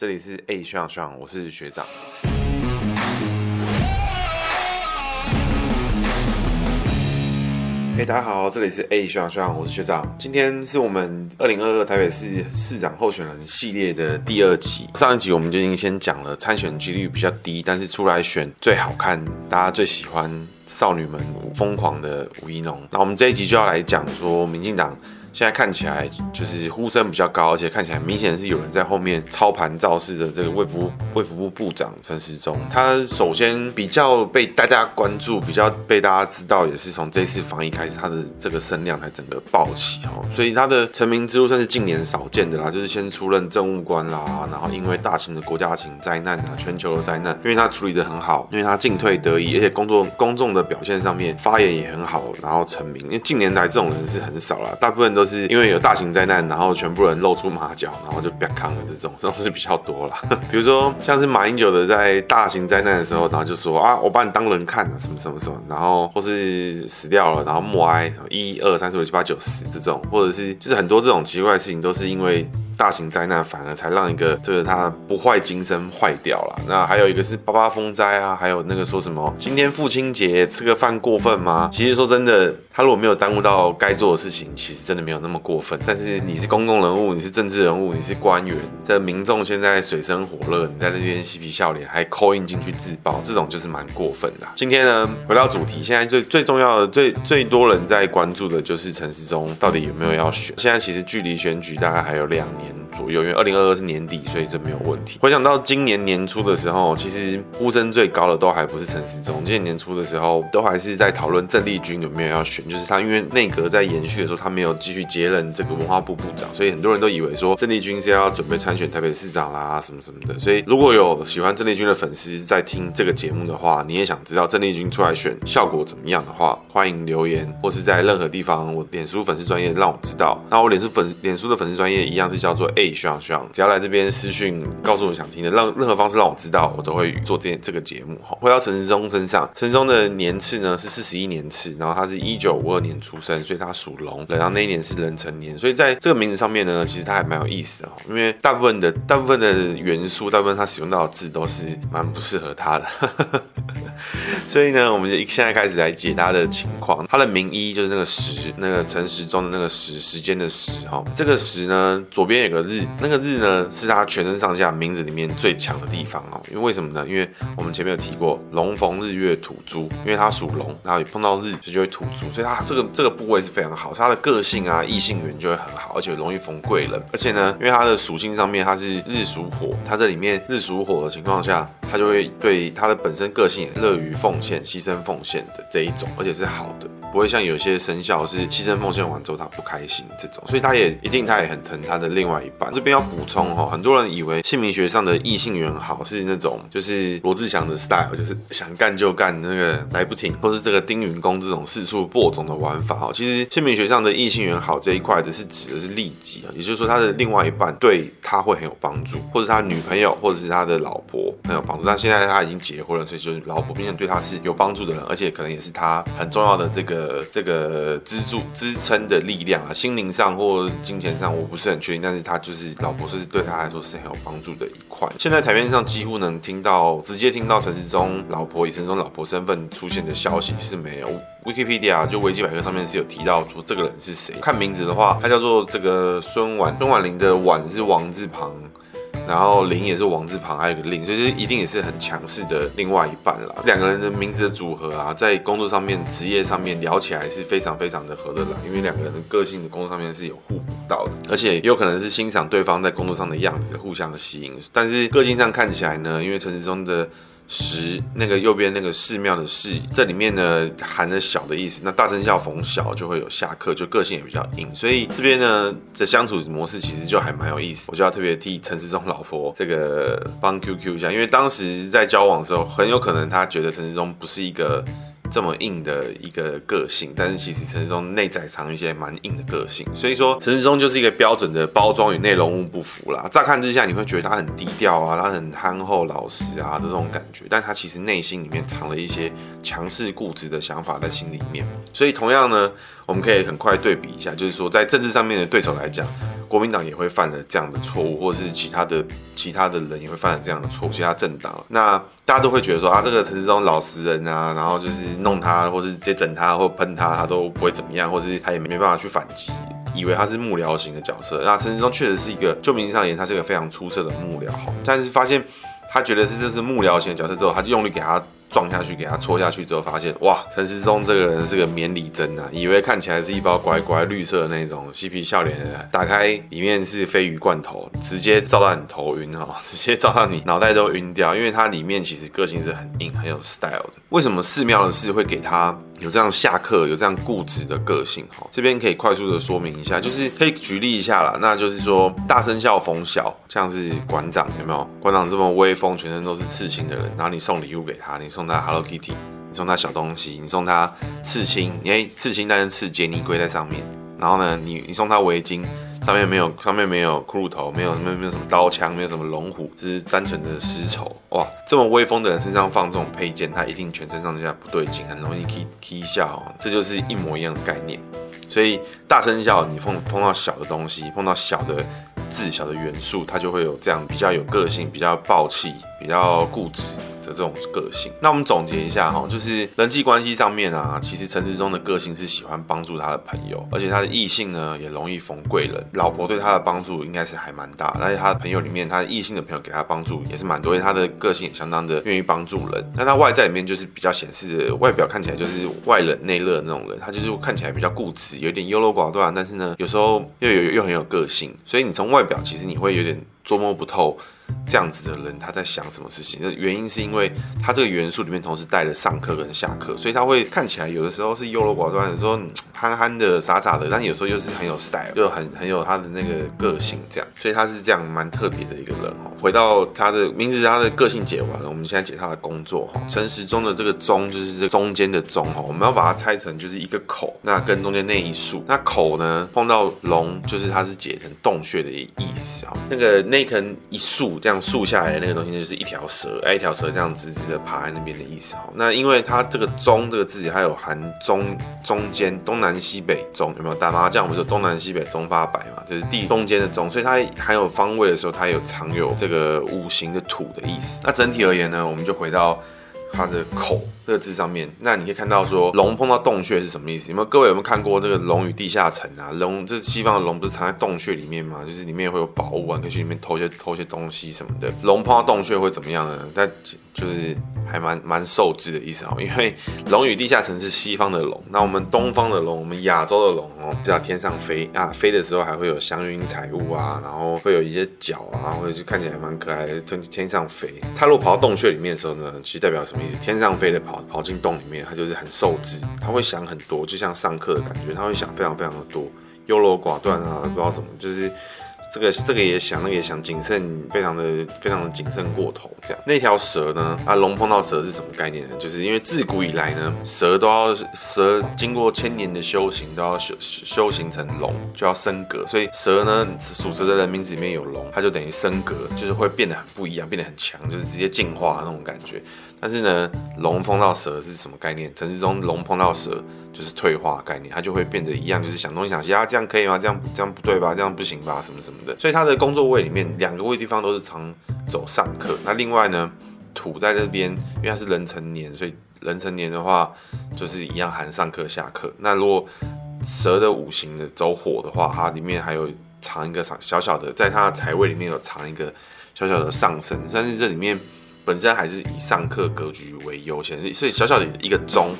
这里是 A 学长学长，我是学长。哎，大家好，这里是 A 学长学长，我是学长。今天是我们二零二二台北市市长候选人系列的第二集。上一集我们就已经先讲了参选几率比较低，但是出来选最好看，大家最喜欢少女们疯狂的吴怡农。那我们这一集就要来讲说民进党。现在看起来就是呼声比较高，而且看起来明显是有人在后面操盘造势的。这个卫福卫福部部长陈时中，他首先比较被大家关注，比较被大家知道，也是从这次防疫开始，他的这个声量才整个爆起哦。所以他的成名之路算是近年少见的啦，就是先出任政务官啦，然后因为大型的国家型灾难啊，全球的灾难，因为他处理的很好，因为他进退得宜，而且工作公众的表现上面发言也很好，然后成名。因为近年来这种人是很少啦，大部分都。都是因为有大型灾难，然后全部人露出马脚，然后就别扛了这种，这种是比较多啦。比如说像是马英九的在大型灾难的时候，然后就说啊，我把你当人看啊，什么什么什么，然后或是死掉了，然后默哀一二三四五六七八九十这种，或者是就是很多这种奇怪的事情，都是因为。大型灾难反而才让一个这个他不坏精神坏掉了。那还有一个是八八风灾啊，还有那个说什么今天父亲节吃个饭过分吗？其实说真的，他如果没有耽误到该做的事情，其实真的没有那么过分。但是你是公共人物，你是政治人物，你是官员，这民众现在水深火热，你在这边嬉皮笑脸还 call in 进去自爆，这种就是蛮过分的。今天呢，回到主题，现在最最重要的、最最多人在关注的就是陈时中到底有没有要选。现在其实距离选举大概还有两年。左右，因为二零二二是年底，所以这没有问题。回想到今年年初的时候，其实呼声最高的都还不是陈时中。今年年初的时候，都还是在讨论郑丽君有没有要选，就是他因为内阁在延续的时候，他没有继续接任这个文化部部长，所以很多人都以为说郑丽君是要准备参选台北市长啦，什么什么的。所以如果有喜欢郑丽君的粉丝在听这个节目的话，你也想知道郑丽君出来选效果怎么样的话，欢迎留言或是在任何地方我脸书粉丝专业让我知道。那我脸书粉脸书的粉丝专业一样是叫做。哎，学长学长，只要来这边私讯告诉我想听的，让任何方式让我知道，我都会做这这个节目。回到陈时中身上，陈时中的年次呢是四十一年次，然后他是一九五二年出生，所以他属龙，然后那一年是壬辰年，所以在这个名字上面呢，其实他还蛮有意思的，因为大部分的大部分的元素，大部分他使用到的字都是蛮不适合他的。所以呢，我们就现在开始来解答的情况。他的名医就是那个时，那个陈时中的那个时，时间的时哈。这个时呢，左边有个日，那个日呢是他全身上下名字里面最强的地方哦。因为为什么呢？因为我们前面有提过，龙逢日月土猪，因为他属龙，然后也碰到日，就就会土猪，所以他这个这个部位是非常好。他的个性啊，异性缘就会很好，而且容易逢贵人。而且呢，因为他的属性上面他是日属火，他这里面日属火的情况下，他就会对他的本身个性乐于奉献、牺牲奉献的这一种，而且是好的，不会像有些生肖是牺牲奉献完之后他不开心这种，所以他也一定他也很疼他的另外一半。这边要补充哈，很多人以为姓名学上的异性缘好是那种就是罗志祥的 style，就是想干就干，那个来不停，或是这个丁云公这种四处播种的玩法哈。其实姓名学上的异性缘好这一块的是指的是利己啊，也就是说他的另外一半对他会很有帮助，或者他女朋友或者是他的老婆很有帮助。但现在他已经结婚了，所以就是老婆明显对他是有帮助的人，而且可能也是他很重要的这个这个支柱支撑的力量啊，心灵上或金钱上我不是很确定，但是他就是老婆是对他来说是很有帮助的一块。现在台面上几乎能听到直接听到陈时中老婆以陈时中老婆身份出现的消息是没有，Wikipedia 就维基百科上面是有提到说这个人是谁。看名字的话，他叫做这个孙婉，孙婉玲的婉是王字旁。然后林也是王字旁，还有个令，所以一定也是很强势的另外一半啦。两个人的名字的组合啊，在工作上面、职业上面聊起来是非常非常的合得来，因为两个人的个性的工作上面是有互补到的，而且有可能是欣赏对方在工作上的样子，互相的吸引。但是个性上看起来呢，因为陈时中的。十那个右边那个寺庙的寺，这里面呢含着小的意思。那大生肖逢小就会有下克，就个性也比较硬。所以这边呢的相处模式其实就还蛮有意思。我就要特别替陈世忠老婆这个帮 QQ 一下，因为当时在交往的时候，很有可能他觉得陈世忠不是一个。这么硬的一个个性，但是其实陈世忠内在藏一些蛮硬的个性，所以说陈世忠就是一个标准的包装与内容物不符啦。乍看之下，你会觉得他很低调啊，他很憨厚老实啊的这种感觉，但他其实内心里面藏了一些强势固执的想法在心里面。所以同样呢，我们可以很快对比一下，就是说在政治上面的对手来讲。国民党也会犯了这样的错误，或者是其他的其他的人也会犯了这样的错误，其他政党，那大家都会觉得说啊，这个陈世忠老实人啊，然后就是弄他，或是直接整他，或喷他，他都不会怎么样，或是他也没办法去反击，以为他是幕僚型的角色。那陈世忠确实是一个，就名义上言，他是一个非常出色的幕僚，但是发现他觉得是这是幕僚型的角色之后，他就用力给他。撞下去，给他戳下去之后，发现哇，陈世忠这个人是个免礼针啊！以为看起来是一包乖乖绿色的那种嬉皮笑脸的，打开里面是鲱鱼罐头，直接照到你头晕哦，直接照到你脑袋都晕掉，因为它里面其实个性是很硬、很有 style 的。为什么寺庙的事会给他？有这样下课，有这样固执的个性哈，这边可以快速的说明一下，就是可以举例一下啦，那就是说大生肖逢小，像是馆长有没有？馆长这么威风，全身都是刺青的人，然后你送礼物给他，你送他 Hello Kitty，你送他小东西，你送他刺青，因为刺青，但是刺杰尼龟在上面，然后呢，你你送他围巾。上面没有，上面没有骷髅头，没有什么，没有什么刀枪，没有什么龙虎，只是单纯的丝绸。哇，这么威风的人身上放这种配件，他一定全身上下不对劲，很容易起起笑。这就是一模一样的概念。所以大生肖，你碰碰到小的东西，碰到小的字、小的元素，它就会有这样比较有个性、比较暴气、比较固执。这种个性，那我们总结一下哈，就是人际关系上面啊，其实陈时中的个性是喜欢帮助他的朋友，而且他的异性呢也容易逢贵人，老婆对他的帮助应该是还蛮大，而且他的朋友里面，他异性的朋友给他帮助也是蛮多，因为他的个性也相当的愿意帮助人。那他外在里面就是比较显示的外表看起来就是外冷内热那种人，他就是看起来比较固执，有点优柔寡断，但是呢有时候又有又很有个性，所以你从外表其实你会有点捉摸不透。这样子的人，他在想什么事情？那原因是因为他这个元素里面同时带了上课跟下课，所以他会看起来有的时候是优柔寡断，有时候憨憨的、傻傻的，但有时候又是很有 style，就很很有他的那个个性这样。所以他是这样蛮特别的一个人哦。回到他的名字，他的个性解完了，我们现在解他的工作哈。陈时中的这个中就是这中间的中哈，我们要把它拆成就是一个口，那跟中间那一竖，那口呢碰到龙，就是它是解成洞穴的意思哈。那个那根一竖。这样竖下来的那个东西就是一条蛇，哎，一条蛇这样直直的爬在那边的意思哦。那因为它这个“中”这个字，它有含中中间东南西北中，有没有打麻将？我们说东南西北中发白嘛，就是地中间的中，所以它含有方位的时候，它有藏有这个五行的土的意思。那整体而言呢，我们就回到。它的口这个字上面，那你可以看到说龙碰到洞穴是什么意思？有没有各位有没有看过这个《龙与地下城》啊？龙这西方的龙，不是藏在洞穴里面吗？就是里面会有宝物啊，可以去里面偷些偷些东西什么的。龙碰到洞穴会怎么样呢？但就是还蛮蛮受制的意思哦。因为《龙与地下城》是西方的龙，那我们东方的龙，我们亚洲的龙哦，就在天上飞啊，飞的时候还会有祥云彩雾啊，然后会有一些角啊，或者是看起来蛮可爱的，天天上飞。它如果跑到洞穴里面的时候呢，其实代表什么意思？天上飞的跑跑进洞里面，他就是很受制，他会想很多，就像上课的感觉，他会想非常非常的多，优柔寡断啊，不知道怎么，就是这个这个也想，那个也想，谨慎，非常的非常的谨慎过头，这样。那条蛇呢？啊，龙碰到蛇是什么概念呢？就是因为自古以来呢，蛇都要蛇经过千年的修行，都要修修行成龙，就要升格，所以蛇呢，属蛇的人名字里面有龙，它就等于升格，就是会变得很不一样，变得很强，就是直接进化那种感觉。但是呢，龙碰到蛇是什么概念？陈时中龙碰到蛇就是退化概念，它就会变得一样，就是想东想西啊，这样可以吗？这样这样不对吧？这样不行吧？什么什么的。所以他的工作位里面两个位地方都是常走上课。那另外呢，土在这边，因为它是壬辰年，所以壬辰年的话就是一样含上课下课。那如果蛇的五行的走火的话，它里面还有藏一个小小的，在它的财位里面有藏一个小小的上升，但是这里面。本身还是以上课格局为优先，所以小小的一个“中”，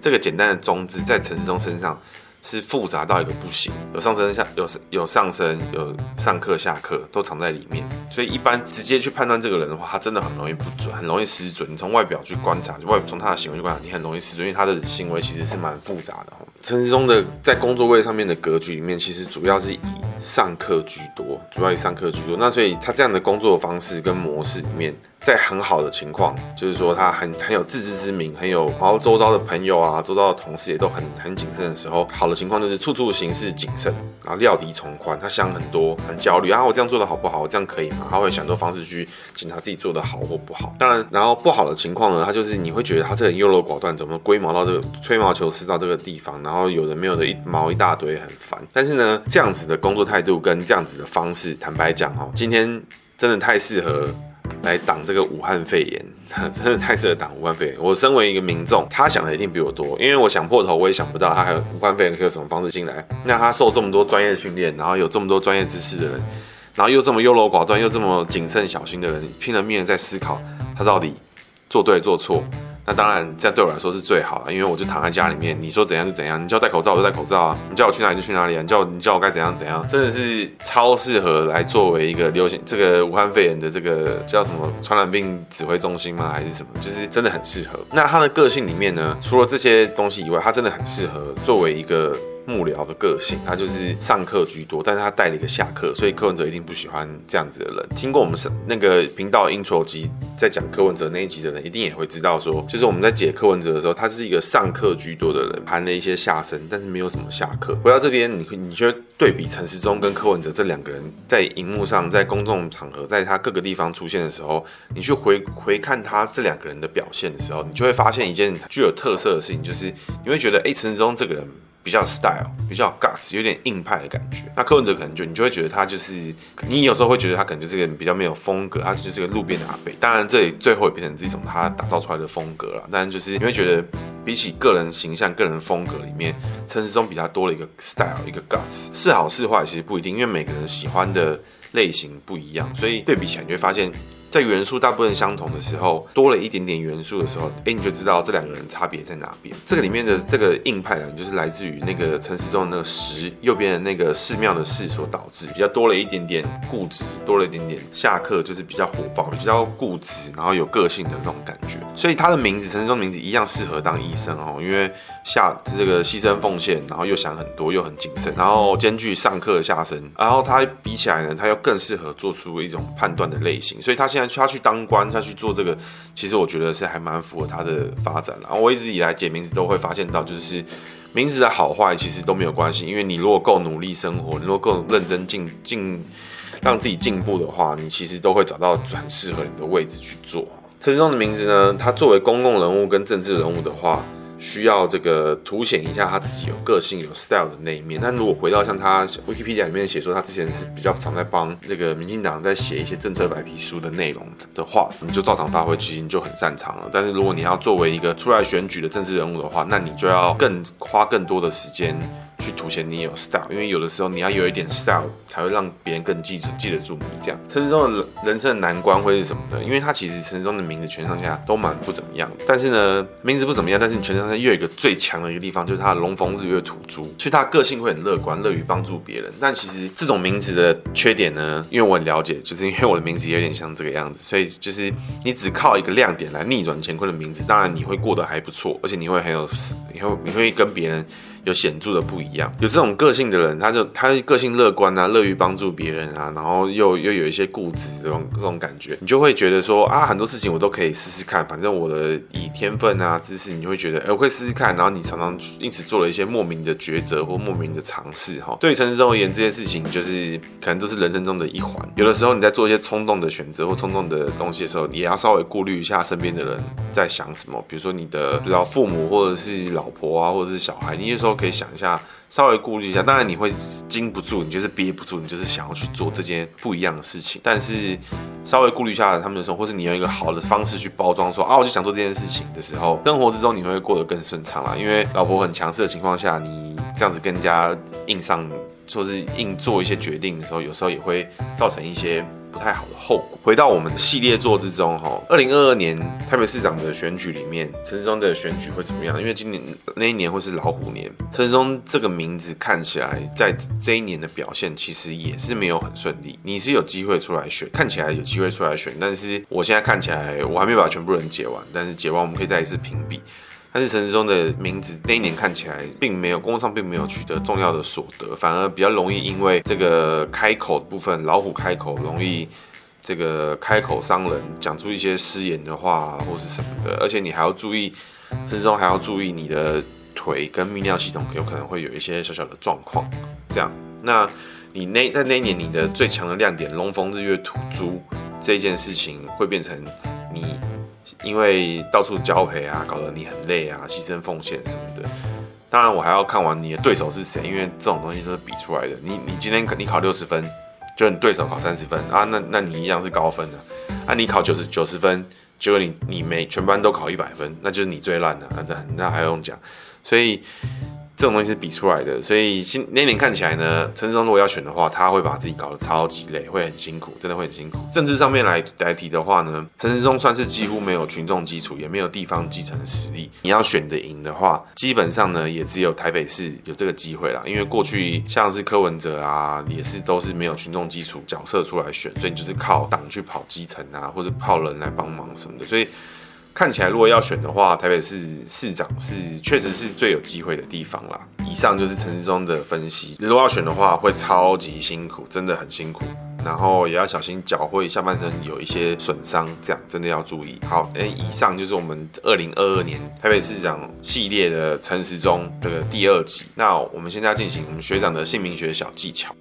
这个简单的“中”字在陈时中身上是复杂到一个不行，有上升下有有上升有上课下课都藏在里面，所以一般直接去判断这个人的话，他真的很容易不准，很容易失准。你从外表去观察，外从他的行为去观察，你很容易失准，因为他的行为其实是蛮复杂的。陈时中的在工作位上面的格局里面，其实主要是以上课居多，主要以上课居多。那所以他这样的工作方式跟模式里面。在很好的情况，就是说他很很有自知之明，很有，然后周遭的朋友啊，周遭的同事也都很很谨慎的时候，好的情况就是处处行事谨慎，然后料敌从宽。他想很多，很焦虑啊，我这样做的好不好？我这样可以吗？他会想多方式去检查自己做的好或不好。当然，然后不好的情况呢，他就是你会觉得他这个优柔寡断，怎么龟毛到这个吹毛求疵到这个地方，然然后有的没有的一毛一大堆，很烦。但是呢，这样子的工作态度跟这样子的方式，坦白讲哦，今天真的太适合来挡这个武汉肺炎，真的太适合挡武汉肺炎。我身为一个民众，他想的一定比我多，因为我想破头，我也想不到他还有武汉肺炎可以有什么方式进来。那他受这么多专业训练，然后有这么多专业知识的人，然后又这么优柔寡断，又这么谨慎小心的人，拼了命的在思考他到底做对做错。那当然，这样对我来说是最好的，因为我就躺在家里面，你说怎样就怎样，你叫我戴口罩我就戴口罩啊，你叫我去哪里就去哪里啊，你叫我你叫我该怎样怎样，真的是超适合来作为一个流行这个武汉肺炎的这个叫什么传染病指挥中心吗？还是什么？就是真的很适合。那他的个性里面呢，除了这些东西以外，他真的很适合作为一个。幕僚的个性，他就是上课居多，但是他带了一个下课，所以柯文哲一定不喜欢这样子的人。听过我们是那个频道 intro 集在讲柯文哲那一集的人，一定也会知道说，就是我们在解柯文哲的时候，他是一个上课居多的人，含了一些下身，但是没有什么下课。回到这边，你你觉得对比陈时中跟柯文哲这两个人在荧幕上，在公众场合，在他各个地方出现的时候，你去回回看他这两个人的表现的时候，你就会发现一件具有特色的事情，就是你会觉得，哎，陈时中这个人。比较 style，比较 guts，有点硬派的感觉。那柯文哲可能就你就会觉得他就是，你有时候会觉得他可能就是个比较没有风格，他就是个路边的阿伯。当然这里最后也变成这种他打造出来的风格了。但就是你会觉得比起个人形象、个人风格里面，陈时中比较多了一个 style，一个 guts。是好是坏其实不一定，因为每个人喜欢的类型不一样，所以对比起来你会发现。在元素大部分相同的时候，多了一点点元素的时候，哎、你就知道这两个人差别在哪边。这个里面的这个硬派呢，就是来自于那个陈时中的那个石右边的那个寺庙的寺所导致，比较多了一点点固执，多了一点点下课，就是比较火爆，比较固执，然后有个性的这种感觉。所以他的名字陈时中名字一样适合当医生哦，因为下这个牺牲奉献，然后又想很多，又很谨慎，然后兼具上课下身，然后他比起来呢，他又更适合做出一种判断的类型。所以他现在。他去当官，他去做这个，其实我觉得是还蛮符合他的发展。然后我一直以来解名字都会发现到，就是名字的好坏其实都没有关系，因为你如果够努力生活，你如果够认真进进，让自己进步的话，你其实都会找到很适合你的位置去做。陈时中的名字呢，他作为公共人物跟政治人物的话。需要这个凸显一下他自己有个性、有 style 的那一面。但如果回到像他 Wikipedia 里面写说，他之前是比较常在帮这个民进党在写一些政策白皮书的内容的话，你就照常发挥，其实你就很擅长了。但是如果你要作为一个出来选举的政治人物的话，那你就要更花更多的时间。去凸显你有 style，因为有的时候你要有一点 style，才会让别人更记住、记得住你。这样，陈时中的人生的难关会是什么呢？因为他其实陈时中的名字全上下都蛮不怎么样，但是呢，名字不怎么样，但是你全上下又有一个最强的一个地方，就是他的龙逢日月土猪，所以他个性会很乐观，乐于帮助别人。但其实这种名字的缺点呢，因为我很了解，就是因为我的名字有点像这个样子，所以就是你只靠一个亮点来逆转乾坤的名字，当然你会过得还不错，而且你会很有，你会你会跟别人。有显著的不一样，有这种个性的人，他就他个性乐观啊，乐于帮助别人啊，然后又又有一些固执这种这种感觉，你就会觉得说啊，很多事情我都可以试试看，反正我的以天分啊、知识，你会觉得哎，我会试试看，然后你常常因此做了一些莫名的抉择或莫名的尝试哈。对于陈时中而言，这些事情就是可能都是人生中的一环。有的时候你在做一些冲动的选择或冲动的东西的时候，你也要稍微顾虑一下身边的人在想什么，比如说你的老父母或者是老婆啊，或者是小孩，你有时候。都可以想一下，稍微顾虑一下。当然你会禁不住，你就是憋不住，你就是想要去做这件不一样的事情。但是稍微顾虑一下他们的时候，或是你用一个好的方式去包装，说啊，我就想做这件事情的时候，生活之中你会过得更顺畅啦。因为老婆很强势的情况下，你这样子跟人家硬上，说是硬做一些决定的时候，有时候也会造成一些。不太好的后果。回到我们的系列作之中，哈，二零二二年台北市长的选举里面，陈时中的选举会怎么样？因为今年那一年会是老虎年，陈时中这个名字看起来在这一年的表现其实也是没有很顺利。你是有机会出来选，看起来有机会出来选，但是我现在看起来我还没把全部人解完，但是解完我们可以再一次评比。但是陈时中的名字那一年看起来并没有，工作上并没有取得重要的所得，反而比较容易因为这个开口的部分，老虎开口容易这个开口伤人，讲出一些失言的话或是什么的，而且你还要注意，陈时中还要注意你的腿跟泌尿系统有可能会有一些小小的状况，这样，那你那在那一年你的最强的亮点龙逢日月土猪这件事情会变成你。因为到处交陪啊，搞得你很累啊，牺牲奉献什么的，当然，我还要看完你的对手是谁，因为这种东西都是比出来的。你你今天你考六十分，就你对手考三十分啊，那那你一样是高分的。啊，你考九十九十分，结果你你每全班都考一百分，那就是你最烂的，那那还用讲？所以。这种东西是比出来的，所以新那年看起来呢，陈时中如果要选的话，他会把自己搞得超级累，会很辛苦，真的会很辛苦。政治上面来来提的话呢，陈时中算是几乎没有群众基础，也没有地方基层实力。你要选的赢的话，基本上呢，也只有台北市有这个机会啦。因为过去像是柯文哲啊，也是都是没有群众基础角色出来选，所以你就是靠党去跑基层啊，或者靠人来帮忙什么的，所以。看起来，如果要选的话，台北市市长是确实是最有机会的地方啦。以上就是陈时中的分析。如果要选的话，会超级辛苦，真的很辛苦。然后也要小心脚会下半身有一些损伤，这样真的要注意。好，那，以上就是我们二零二二年台北市长系列的陈时中这个第二集。那我们现在要进行我们学长的姓名学小技巧。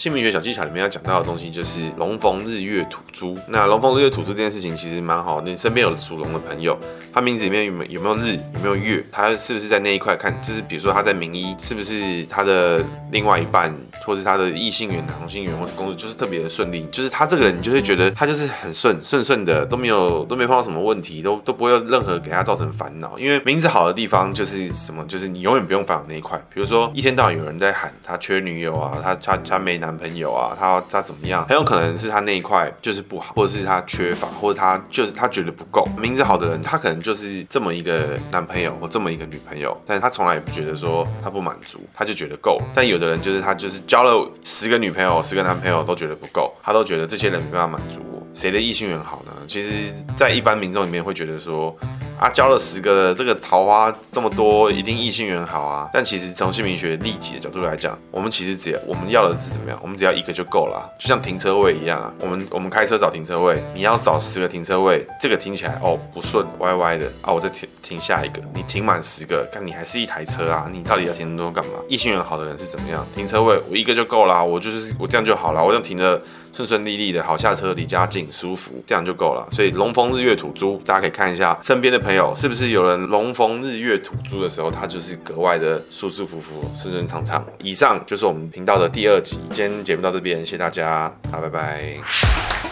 姓名学小技巧里面要讲到的东西就是龙逢日月土猪。那龙逢日月土猪这件事情其实蛮好，你身边有属龙的。朋友，他名字里面有没有没有日，有没有月，他是不是在那一块看，就是比如说他在名医，是不是他的。另外一半，或是他的。异性缘、同性缘，或是工作就是特别的。顺利，就是他这个人，你就会觉得他就是很顺顺顺的，都没有都没碰到什么问题，都都不会有任何给他造成烦恼。因为名字好的。地方就是什么，就是你永远不用烦恼那一块。比如说一天到晚有人在喊他缺女友啊，他他他没男。男朋友啊，他他怎么样？很有可能是他那一块就是不好，或者是他缺乏，或者他就是他觉得不够。名字好的人，他可能就是这么一个男朋友或这么一个女朋友，但是他从来也不觉得说他不满足，他就觉得够。但有的人就是他就是交了十个女朋友、十个男朋友都觉得不够，他都觉得这些人没办法满足我。谁的异性缘好呢？其实，在一般民众里面会觉得说。啊，交了十个这个桃花这么多，一定异性缘好啊。但其实从姓名学利己的角度来讲，我们其实只要我们要的是怎么样？我们只要一个就够了，就像停车位一样啊。我们我们开车找停车位，你要找十个停车位，这个停起来哦不顺，歪歪的啊，我再停停下一个。你停满十个，看你还是一台车啊，你到底要停那么多干嘛？异性缘好的人是怎么样？停车位我一个就够了，我就是我这样就好了，我这样停的顺顺利利的，好下车，离家近，舒服，这样就够了。所以龙逢日月土猪，大家可以看一下身边的朋。朋友是不是有人龙逢日月土猪的时候，他就是格外的舒舒服服、顺顺畅畅？以上就是我们频道的第二集，今天节目到这边，谢谢大家，好，拜拜。